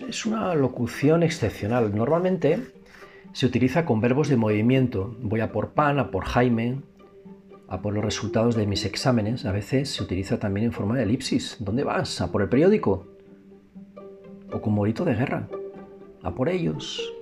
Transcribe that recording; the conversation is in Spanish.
es una locución excepcional. Normalmente se utiliza con verbos de movimiento. Voy a por pan, a por Jaime, a por los resultados de mis exámenes. A veces se utiliza también en forma de elipsis. ¿Dónde vas? ¿A por el periódico? O como grito de guerra. A por ellos.